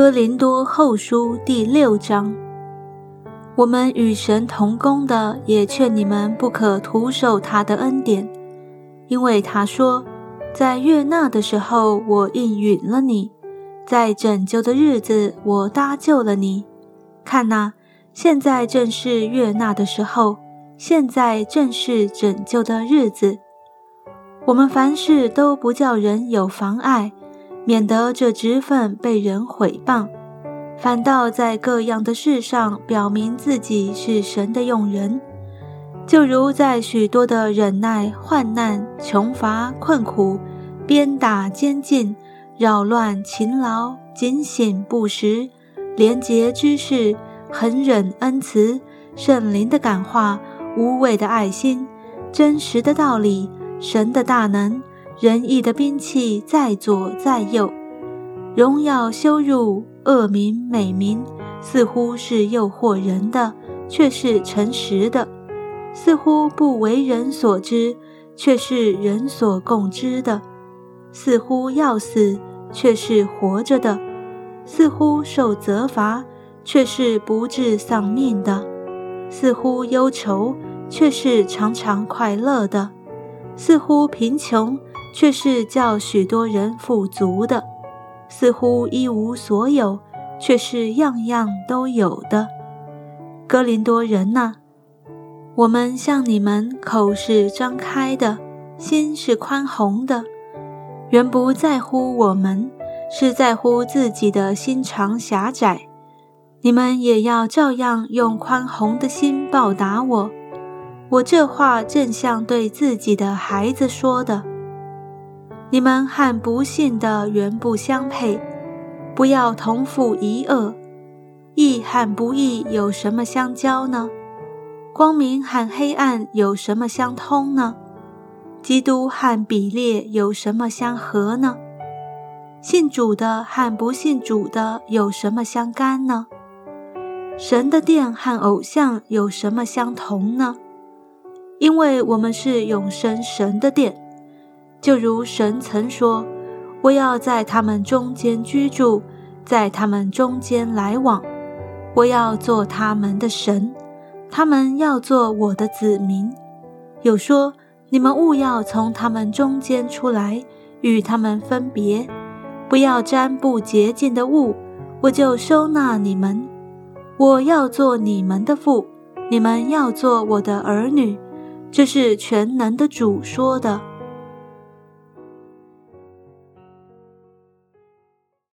哥林多后书第六章，我们与神同工的，也劝你们不可徒受他的恩典，因为他说，在悦纳的时候我应允了你，在拯救的日子我搭救了你。看哪，现在正是悦纳的时候，现在正是拯救的日子。我们凡事都不叫人有妨碍。免得这职分被人毁谤，反倒在各样的事上表明自己是神的用人，就如在许多的忍耐、患难、穷乏、困苦、鞭打、监禁、扰乱、勤劳、警醒、不时、廉洁之事、恒忍恩慈、圣灵的感化、无畏的爱心、真实的道理、神的大能。仁义的兵器在左在右，荣耀羞辱、恶名美名，似乎是诱惑人的，却是诚实的；似乎不为人所知，却是人所共知的；似乎要死，却是活着的；似乎受责罚，却是不至丧命的；似乎忧愁，却是常常快乐的；似乎贫穷。却是叫许多人富足的，似乎一无所有，却是样样都有的。哥林多人呐，我们向你们口是张开的，心是宽宏的，原不在乎我们，是在乎自己的心肠狭窄。你们也要照样用宽宏的心报答我。我这话正像对自己的孩子说的。你们和不幸的原不相配，不要同负一恶。义和不义有什么相交呢？光明和黑暗有什么相通呢？基督和比列有什么相合呢？信主的和不信主的有什么相干呢？神的殿和偶像有什么相同呢？因为我们是永生神的殿。就如神曾说：“我要在他们中间居住，在他们中间来往。我要做他们的神，他们要做我的子民。”有说：“你们勿要从他们中间出来，与他们分别，不要沾不洁净的物，我就收纳你们。我要做你们的父，你们要做我的儿女。”这是全能的主说的。